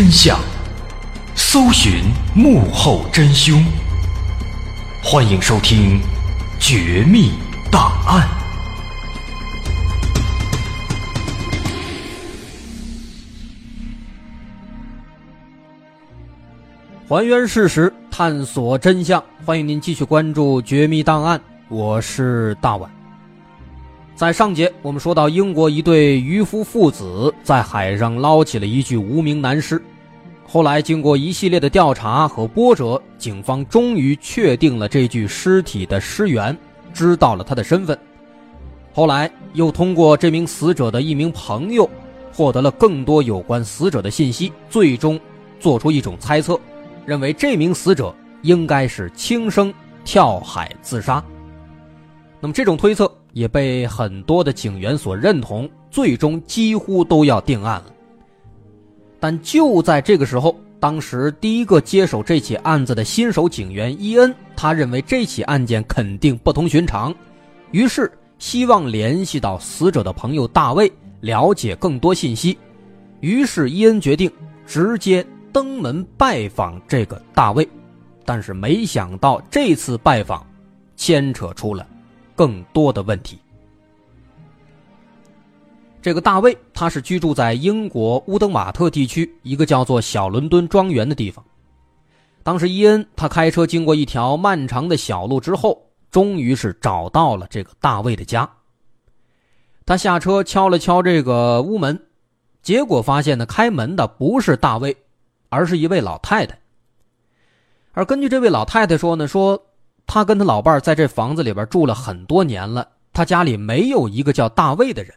真相，搜寻幕后真凶。欢迎收听《绝密档案》，还原事实，探索真相。欢迎您继续关注《绝密档案》，我是大碗。在上节，我们说到英国一对渔夫父子在海上捞起了一具无名男尸。后来经过一系列的调查和波折，警方终于确定了这具尸体的尸源，知道了他的身份。后来又通过这名死者的一名朋友，获得了更多有关死者的信息，最终做出一种猜测，认为这名死者应该是轻生跳海自杀。那么这种推测。也被很多的警员所认同，最终几乎都要定案了。但就在这个时候，当时第一个接手这起案子的新手警员伊恩，他认为这起案件肯定不同寻常，于是希望联系到死者的朋友大卫，了解更多信息。于是伊恩决定直接登门拜访这个大卫，但是没想到这次拜访牵扯出了。更多的问题。这个大卫，他是居住在英国乌登瓦特地区一个叫做小伦敦庄园的地方。当时伊恩他开车经过一条漫长的小路之后，终于是找到了这个大卫的家。他下车敲了敲这个屋门，结果发现呢，开门的不是大卫，而是一位老太太。而根据这位老太太说呢，说。他跟他老伴在这房子里边住了很多年了，他家里没有一个叫大卫的人。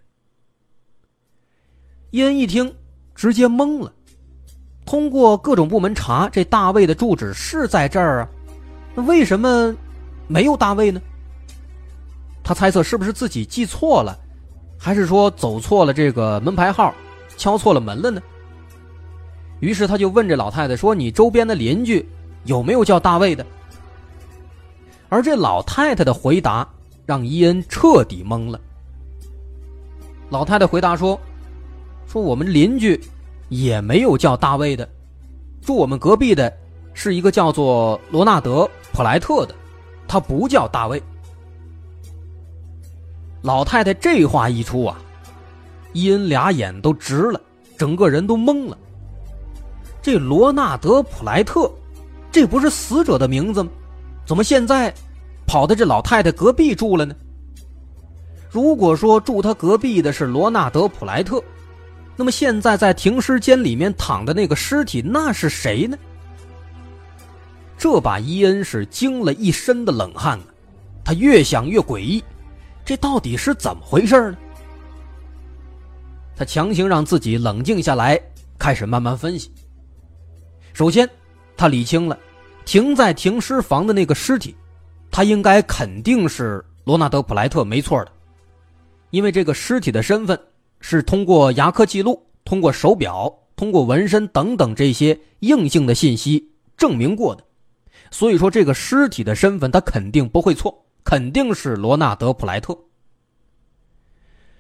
伊恩一听，直接懵了。通过各种部门查，这大卫的住址是在这儿啊，那为什么没有大卫呢？他猜测是不是自己记错了，还是说走错了这个门牌号，敲错了门了呢？于是他就问这老太太说：“你周边的邻居有没有叫大卫的？”而这老太太的回答让伊恩彻底懵了。老太太回答说：“说我们邻居也没有叫大卫的，住我们隔壁的是一个叫做罗纳德·普莱特的，他不叫大卫。”老太太这话一出啊，伊恩俩眼都直了，整个人都懵了。这罗纳德·普莱特，这不是死者的名字吗？怎么现在跑到这老太太隔壁住了呢？如果说住他隔壁的是罗纳德·普莱特，那么现在在停尸间里面躺的那个尸体，那是谁呢？这把伊恩是惊了一身的冷汗啊！他越想越诡异，这到底是怎么回事呢？他强行让自己冷静下来，开始慢慢分析。首先，他理清了。停在停尸房的那个尸体，他应该肯定是罗纳德·普莱特，没错的，因为这个尸体的身份是通过牙科记录、通过手表、通过纹身等等这些硬性的信息证明过的，所以说这个尸体的身份他肯定不会错，肯定是罗纳德·普莱特，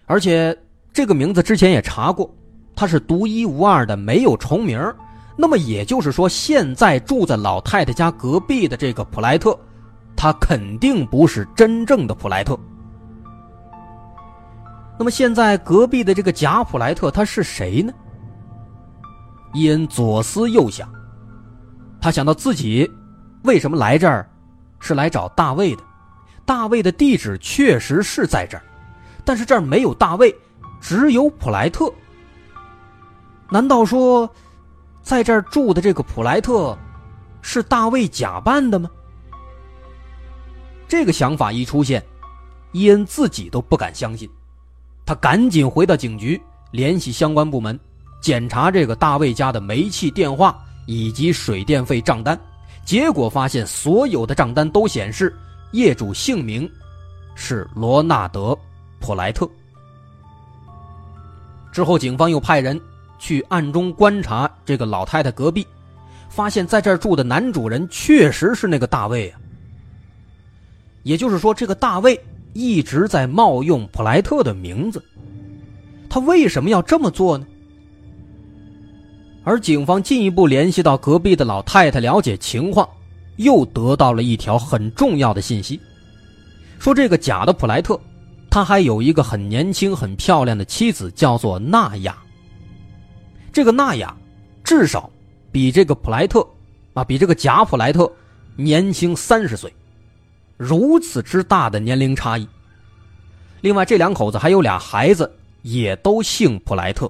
而且这个名字之前也查过，他是独一无二的，没有重名那么也就是说，现在住在老太太家隔壁的这个普莱特，他肯定不是真正的普莱特。那么现在隔壁的这个贾普莱特他是谁呢？伊恩左思右想，他想到自己为什么来这儿，是来找大卫的。大卫的地址确实是在这儿，但是这儿没有大卫，只有普莱特。难道说？在这儿住的这个普莱特，是大卫假扮的吗？这个想法一出现，伊恩自己都不敢相信。他赶紧回到警局，联系相关部门，检查这个大卫家的煤气、电话以及水电费账单。结果发现，所有的账单都显示业主姓名是罗纳德·普莱特。之后，警方又派人。去暗中观察这个老太太隔壁，发现在这儿住的男主人确实是那个大卫啊。也就是说，这个大卫一直在冒用普莱特的名字，他为什么要这么做呢？而警方进一步联系到隔壁的老太太了解情况，又得到了一条很重要的信息，说这个假的普莱特，他还有一个很年轻、很漂亮的妻子，叫做娜雅。这个娜雅，至少比这个普莱特，啊，比这个假普莱特年轻三十岁，如此之大的年龄差异。另外，这两口子还有俩孩子，也都姓普莱特。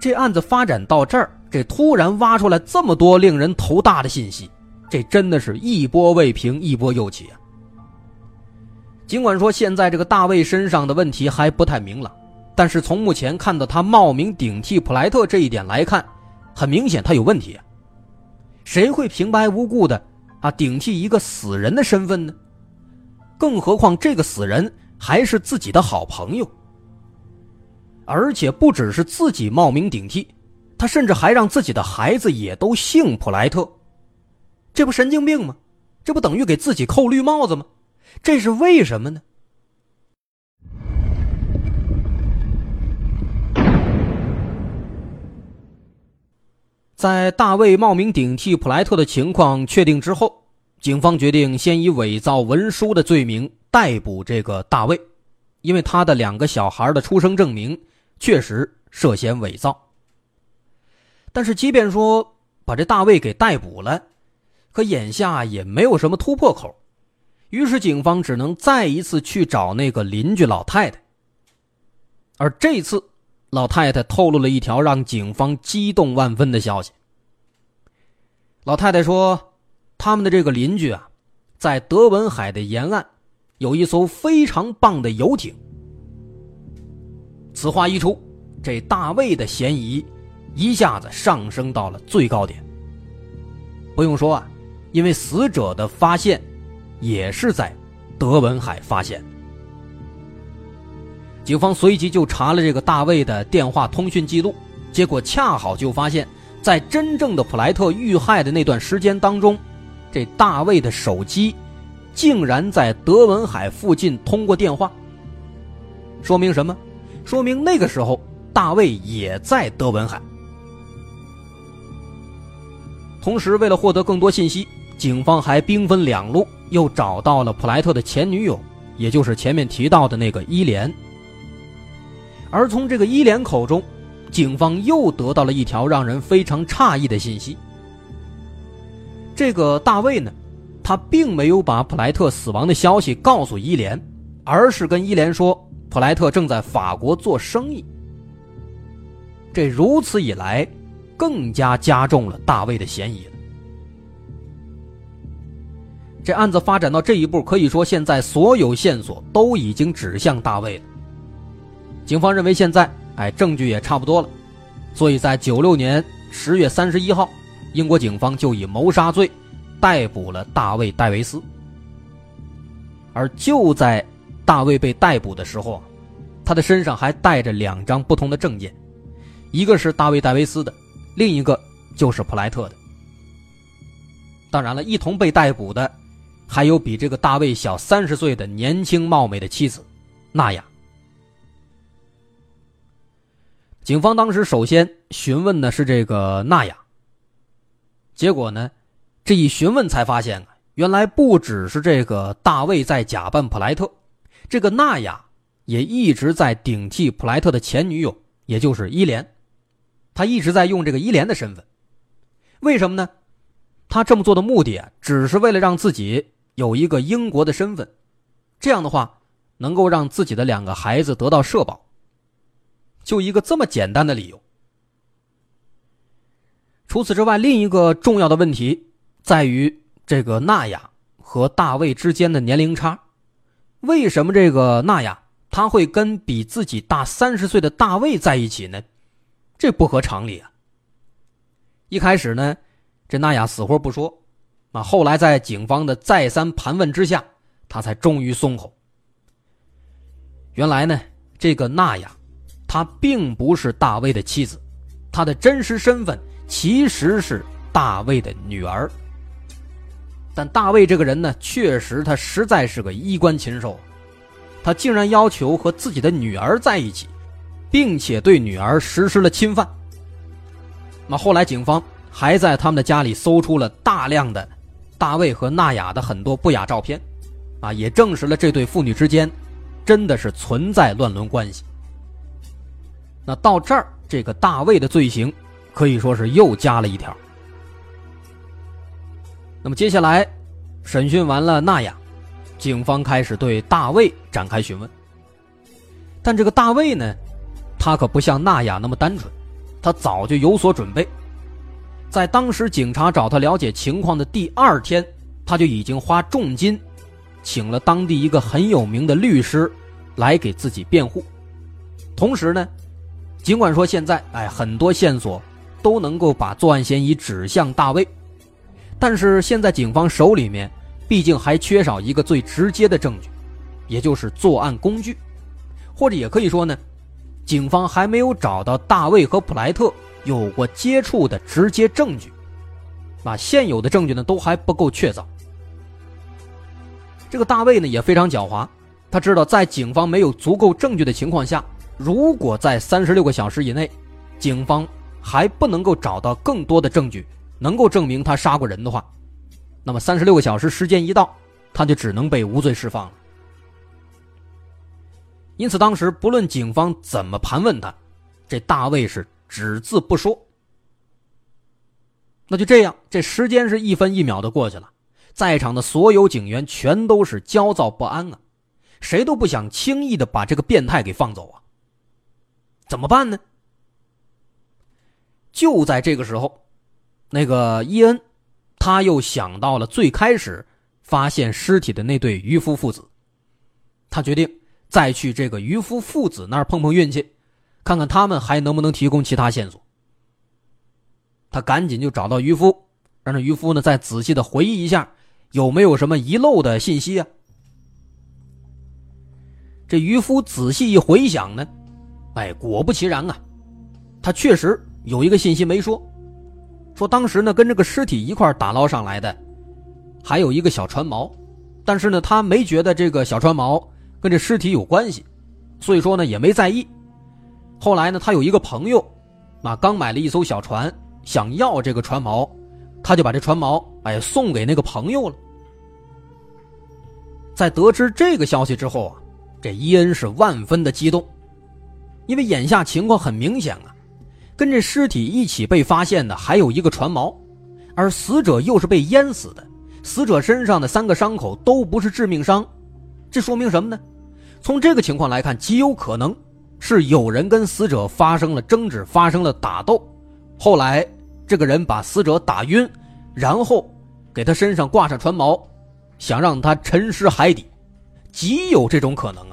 这案子发展到这儿，这突然挖出来这么多令人头大的信息，这真的是一波未平，一波又起啊！尽管说现在这个大卫身上的问题还不太明朗。但是从目前看到他冒名顶替普莱特这一点来看，很明显他有问题。谁会平白无故的啊顶替一个死人的身份呢？更何况这个死人还是自己的好朋友，而且不只是自己冒名顶替，他甚至还让自己的孩子也都姓普莱特，这不神经病吗？这不等于给自己扣绿帽子吗？这是为什么呢？在大卫冒名顶替普莱特的情况确定之后，警方决定先以伪造文书的罪名逮捕这个大卫，因为他的两个小孩的出生证明确实涉嫌伪造。但是，即便说把这大卫给逮捕了，可眼下也没有什么突破口，于是警方只能再一次去找那个邻居老太太。而这次。老太太透露了一条让警方激动万分的消息。老太太说：“他们的这个邻居啊，在德文海的沿岸有一艘非常棒的游艇。”此话一出，这大卫的嫌疑一下子上升到了最高点。不用说啊，因为死者的发现也是在德文海发现。警方随即就查了这个大卫的电话通讯记录，结果恰好就发现，在真正的普莱特遇害的那段时间当中，这大卫的手机竟然在德文海附近通过电话。说明什么？说明那个时候大卫也在德文海。同时，为了获得更多信息，警方还兵分两路，又找到了普莱特的前女友，也就是前面提到的那个伊莲。而从这个伊莲口中，警方又得到了一条让人非常诧异的信息：这个大卫呢，他并没有把普莱特死亡的消息告诉伊莲，而是跟伊莲说普莱特正在法国做生意。这如此一来。更加加重了大卫的嫌疑了。这案子发展到这一步，可以说现在所有线索都已经指向大卫了。警方认为现在，哎，证据也差不多了，所以在九六年十月三十一号，英国警方就以谋杀罪逮捕了大卫·戴维斯。而就在大卫被逮捕的时候，他的身上还带着两张不同的证件，一个是大卫·戴维斯的。另一个就是普莱特的。当然了，一同被逮捕的，还有比这个大卫小三十岁的年轻貌美的妻子，娜雅。警方当时首先询问的是这个娜雅。结果呢，这一询问才发现啊，原来不只是这个大卫在假扮普莱特，这个娜雅也一直在顶替普莱特的前女友，也就是伊莲。他一直在用这个伊莲的身份，为什么呢？他这么做的目的啊，只是为了让自己有一个英国的身份，这样的话能够让自己的两个孩子得到社保。就一个这么简单的理由。除此之外，另一个重要的问题在于这个娜雅和大卫之间的年龄差。为什么这个娜雅她会跟比自己大三十岁的大卫在一起呢？这不合常理啊！一开始呢，这娜雅死活不说，啊，后来在警方的再三盘问之下，她才终于松口。原来呢，这个娜雅，她并不是大卫的妻子，她的真实身份其实是大卫的女儿。但大卫这个人呢，确实他实在是个衣冠禽兽，他竟然要求和自己的女儿在一起。并且对女儿实施了侵犯。那后来警方还在他们的家里搜出了大量的大卫和娜雅的很多不雅照片，啊，也证实了这对父女之间真的是存在乱伦关系。那到这儿，这个大卫的罪行可以说是又加了一条。那么接下来审讯完了娜雅，警方开始对大卫展开询问。但这个大卫呢？他可不像娜雅那么单纯，他早就有所准备。在当时警察找他了解情况的第二天，他就已经花重金，请了当地一个很有名的律师，来给自己辩护。同时呢，尽管说现在哎很多线索都能够把作案嫌疑指向大卫，但是现在警方手里面毕竟还缺少一个最直接的证据，也就是作案工具，或者也可以说呢。警方还没有找到大卫和普莱特有过接触的直接证据，啊，现有的证据呢都还不够确凿。这个大卫呢也非常狡猾，他知道在警方没有足够证据的情况下，如果在三十六个小时以内，警方还不能够找到更多的证据能够证明他杀过人的话，那么三十六个小时时间一到，他就只能被无罪释放了。因此，当时不论警方怎么盘问他，这大卫是只字不说。那就这样，这时间是一分一秒的过去了，在场的所有警员全都是焦躁不安啊，谁都不想轻易的把这个变态给放走啊。怎么办呢？就在这个时候，那个伊恩，他又想到了最开始发现尸体的那对渔夫父子，他决定。再去这个渔夫父子那儿碰碰运气，看看他们还能不能提供其他线索。他赶紧就找到渔夫，让这渔夫呢再仔细的回忆一下，有没有什么遗漏的信息啊？这渔夫仔细一回想呢，哎，果不其然啊，他确实有一个信息没说，说当时呢跟这个尸体一块打捞上来的，还有一个小船锚，但是呢他没觉得这个小船锚跟这尸体有关系，所以说呢也没在意。后来呢他有一个朋友，啊刚买了一艘小船，想要这个船锚，他就把这船锚哎送给那个朋友了。在得知这个消息之后啊。这伊恩是万分的激动，因为眼下情况很明显啊，跟这尸体一起被发现的还有一个船锚，而死者又是被淹死的，死者身上的三个伤口都不是致命伤，这说明什么呢？从这个情况来看，极有可能是有人跟死者发生了争执，发生了打斗，后来这个人把死者打晕，然后给他身上挂上船锚，想让他沉尸海底。极有这种可能！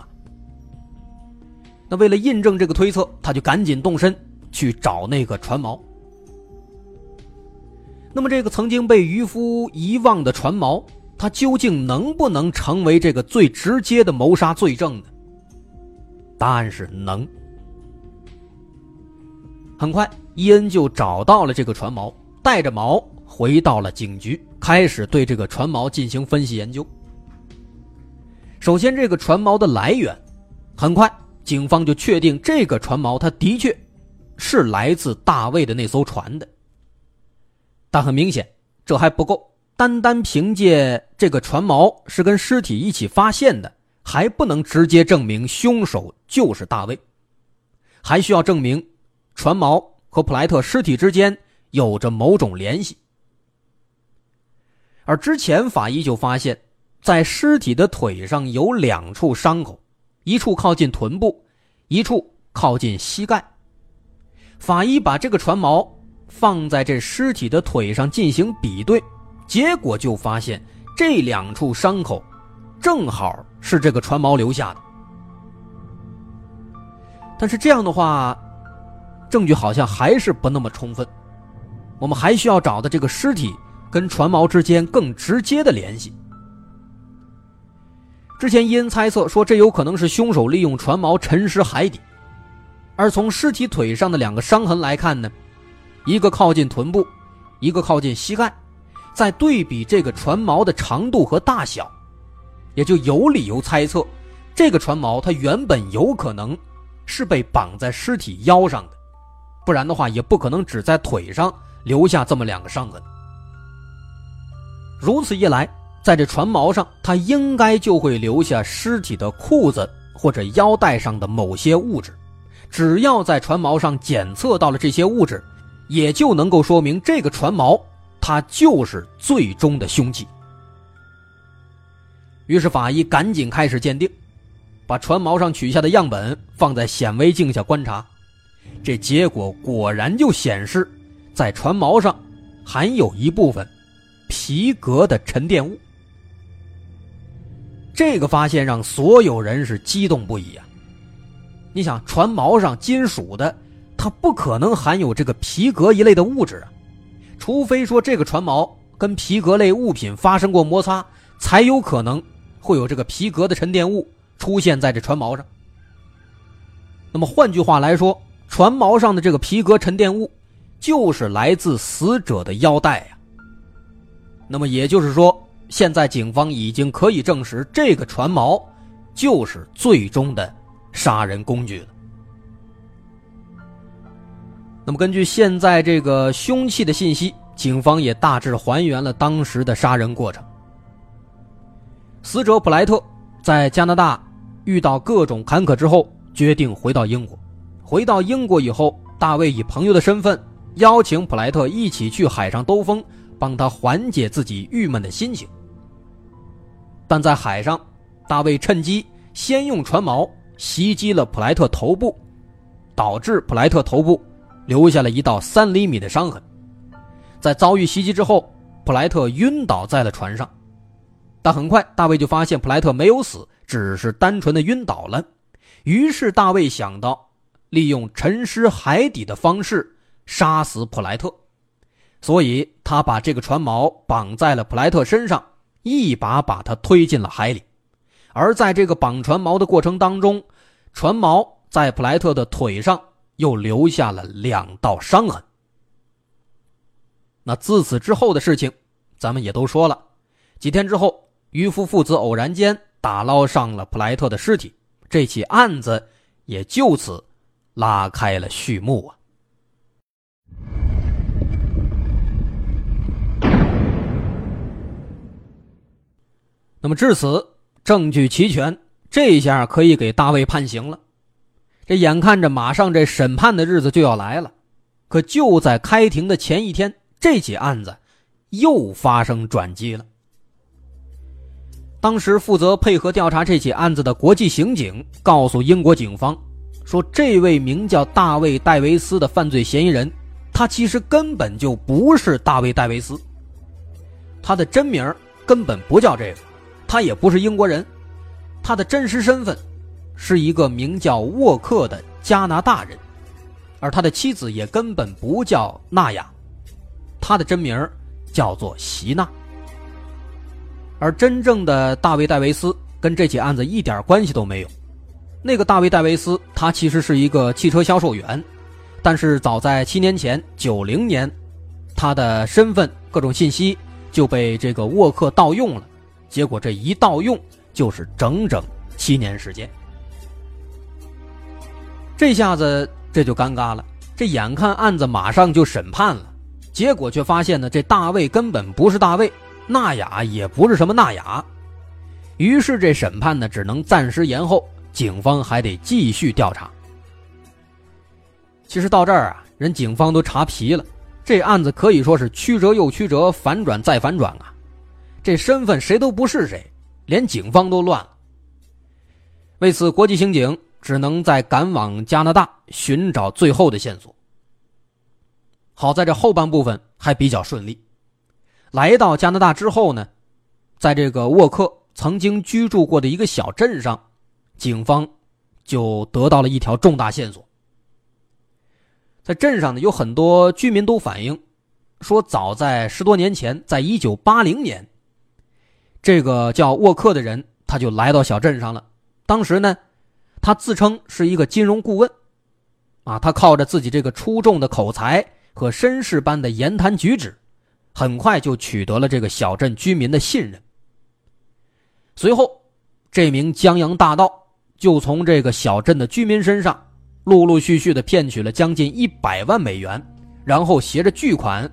那为了印证这个推测，他就赶紧动身去找那个船锚。那么，这个曾经被渔夫遗忘的船锚，它究竟能不能成为这个最直接的谋杀罪证呢？答案是能。很快，伊恩就找到了这个船锚，带着锚回到了警局，开始对这个船锚进行分析研究。首先，这个船锚的来源，很快警方就确定这个船锚它的确是来自大卫的那艘船的。但很明显，这还不够，单单凭借这个船锚是跟尸体一起发现的，还不能直接证明凶手就是大卫，还需要证明船锚和普莱特尸体之间有着某种联系。而之前法医就发现。在尸体的腿上有两处伤口，一处靠近臀部，一处靠近膝盖。法医把这个船锚放在这尸体的腿上进行比对，结果就发现这两处伤口正好是这个船锚留下的。但是这样的话，证据好像还是不那么充分，我们还需要找的这个尸体跟船锚之间更直接的联系。之前伊恩猜测说，这有可能是凶手利用船锚沉尸海底。而从尸体腿上的两个伤痕来看呢，一个靠近臀部，一个靠近膝盖。再对比这个船锚的长度和大小，也就有理由猜测，这个船锚它原本有可能是被绑在尸体腰上的，不然的话也不可能只在腿上留下这么两个伤痕。如此一来。在这船锚上，他应该就会留下尸体的裤子或者腰带上的某些物质。只要在船锚上检测到了这些物质，也就能够说明这个船锚它就是最终的凶器。于是法医赶紧开始鉴定，把船锚上取下的样本放在显微镜下观察，这结果果然就显示，在船锚上含有一部分皮革的沉淀物。这个发现让所有人是激动不已啊！你想，船锚上金属的，它不可能含有这个皮革一类的物质啊，除非说这个船锚跟皮革类物品发生过摩擦，才有可能会有这个皮革的沉淀物出现在这船锚上。那么换句话来说，船锚上的这个皮革沉淀物，就是来自死者的腰带呀。那么也就是说。现在警方已经可以证实，这个船锚就是最终的杀人工具了。那么，根据现在这个凶器的信息，警方也大致还原了当时的杀人过程。死者普莱特在加拿大遇到各种坎坷之后，决定回到英国。回到英国以后，大卫以朋友的身份邀请普莱特一起去海上兜风，帮他缓解自己郁闷的心情。但在海上，大卫趁机先用船锚袭击了普莱特头部，导致普莱特头部留下了一道三厘米的伤痕。在遭遇袭击之后，普莱特晕倒在了船上。但很快，大卫就发现普莱特没有死，只是单纯的晕倒了。于是，大卫想到利用沉尸海底的方式杀死普莱特，所以他把这个船锚绑在了普莱特身上。一把把他推进了海里，而在这个绑船锚的过程当中，船锚在普莱特的腿上又留下了两道伤痕。那自此之后的事情，咱们也都说了。几天之后，渔夫父子偶然间打捞上了普莱特的尸体，这起案子也就此拉开了序幕啊。那么至此，证据齐全，这下可以给大卫判刑了。这眼看着马上这审判的日子就要来了，可就在开庭的前一天。这起案子又发生转机了。当时负责配合调查这起案子的国际刑警告诉英国警方，说这位名叫大卫·戴维斯的犯罪嫌疑人，他其实根本就不是大卫·戴维斯，他的真名根本不叫这个，他也不是英国人，他的真实身份是一个名叫沃克的加拿大人，而他的妻子也根本不叫娜雅。他的真名叫做席娜，而真正的大卫·戴维斯跟这起案子一点关系都没有。那个大卫·戴维斯，他其实是一个汽车销售员，但是早在七年前，九零年，他的身份各种信息就被这个沃克盗用了，结果这一盗用就是整整七年时间。这下子这就尴尬了，这眼看案子马上就审判了。结果却发现呢，这大卫根本不是大卫，纳雅也不是什么纳雅，于是这审判呢只能暂时延后，警方还得继续调查。其实到这儿啊，人警方都查皮了，这案子可以说是曲折又曲折，反转再反转啊，这身份谁都不是谁，连警方都乱了。为此，国际刑警只能在赶往加拿大寻找最后的线索。好在这后半部分还比较顺利。来到加拿大之后呢，在这个沃克曾经居住过的一个小镇上，警方就得到了一条重大线索。在镇上呢，有很多居民都反映说，早在十多年前，在一九八零年，这个叫沃克的人他就来到小镇上了。当时呢，他自称是一个金融顾问，啊，他靠着自己这个出众的口才。和绅士般的言谈举止，很快就取得了这个小镇居民的信任。随后，这名江洋大盗就从这个小镇的居民身上陆陆续续的骗取了将近一百万美元，然后携着巨款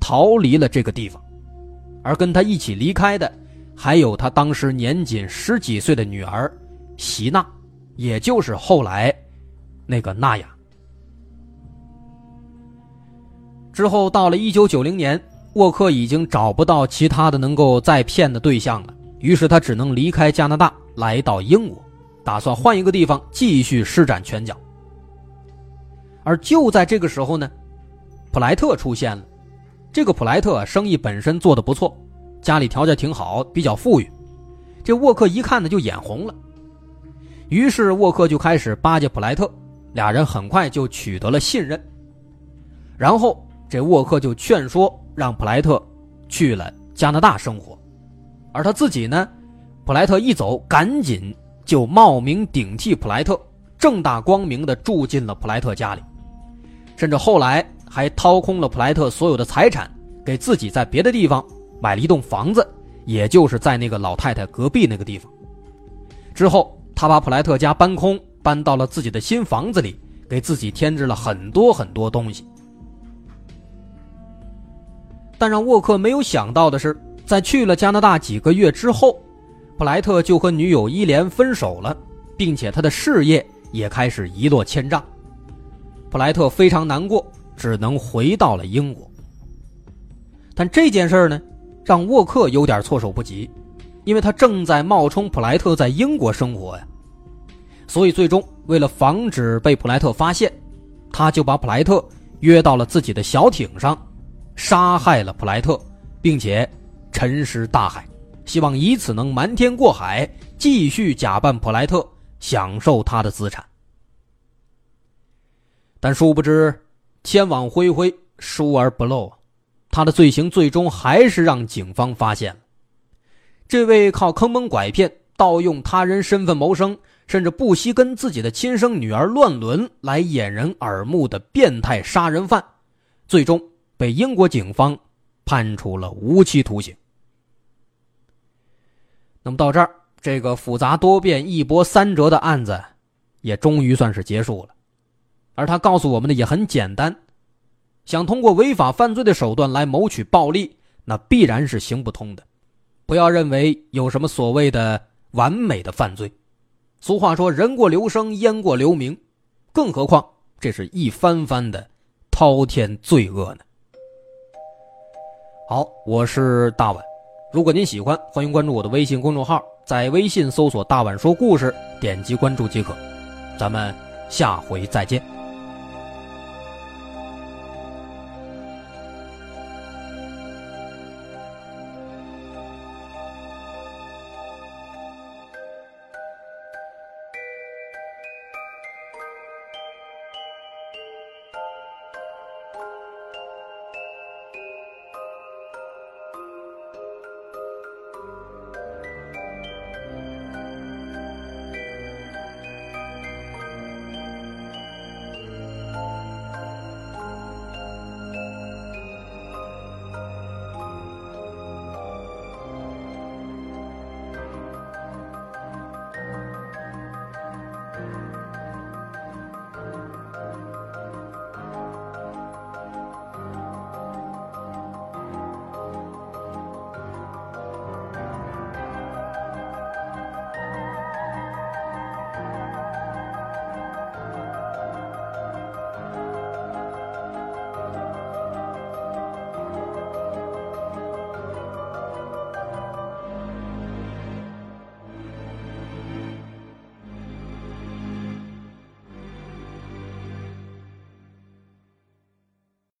逃离了这个地方。而跟他一起离开的，还有他当时年仅十几岁的女儿席娜，也就是后来那个娜雅。之后到了一九九零年，沃克已经找不到其他的能够再骗的对象了，于是他只能离开加拿大，来到英国，打算换一个地方继续施展拳脚。而就在这个时候呢，普莱特出现了。这个普莱特生意本身做的不错，家里条件挺好，比较富裕。这沃克一看呢就眼红了，于是沃克就开始巴结普莱特，俩人很快就取得了信任，然后。这沃克就劝说让普莱特去了加拿大生活，而他自己呢，普莱特一走，赶紧就冒名顶替普莱特，正大光明的住进了普莱特家里，甚至后来还掏空了普莱特所有的财产，给自己在别的地方买了一栋房子，也就是在那个老太太隔壁那个地方。之后，他把普莱特家搬空，搬到了自己的新房子里，给自己添置了很多很多东西。但让沃克没有想到的是，在去了加拿大几个月之后，普莱特就和女友伊莲分手了，并且他的事业也开始一落千丈。普莱特非常难过，只能回到了英国。但这件事呢，让沃克有点措手不及，因为他正在冒充普莱特在英国生活呀。所以最终，为了防止被普莱特发现，他就把普莱特约到了自己的小艇上。杀害了普莱特，并且沉尸大海，希望以此能瞒天过海，继续假扮普莱特，享受他的资产。但殊不知，天网恢恢，疏而不漏，他的罪行最终还是让警方发现了。这位靠坑蒙拐骗盗用他人身份谋生，甚至不惜跟自己的亲生女儿乱伦来掩人耳目的变态杀人犯，最终被英国警方判处了无期徒刑。那么到这儿，这个复杂多变、一波三折的案子，也终于算是结束了。而他告诉我们的也很简单：想通过违法犯罪的手段来谋取暴利，那必然是行不通的。不要认为有什么所谓的完美的犯罪。俗话说“人过留声，雁过留名”，更何况这是一番番的滔天罪恶呢？好，我是大碗。如果您喜欢，欢迎关注我的微信公众号，在微信搜索“大碗说故事”，点击关注即可。咱们下回再见。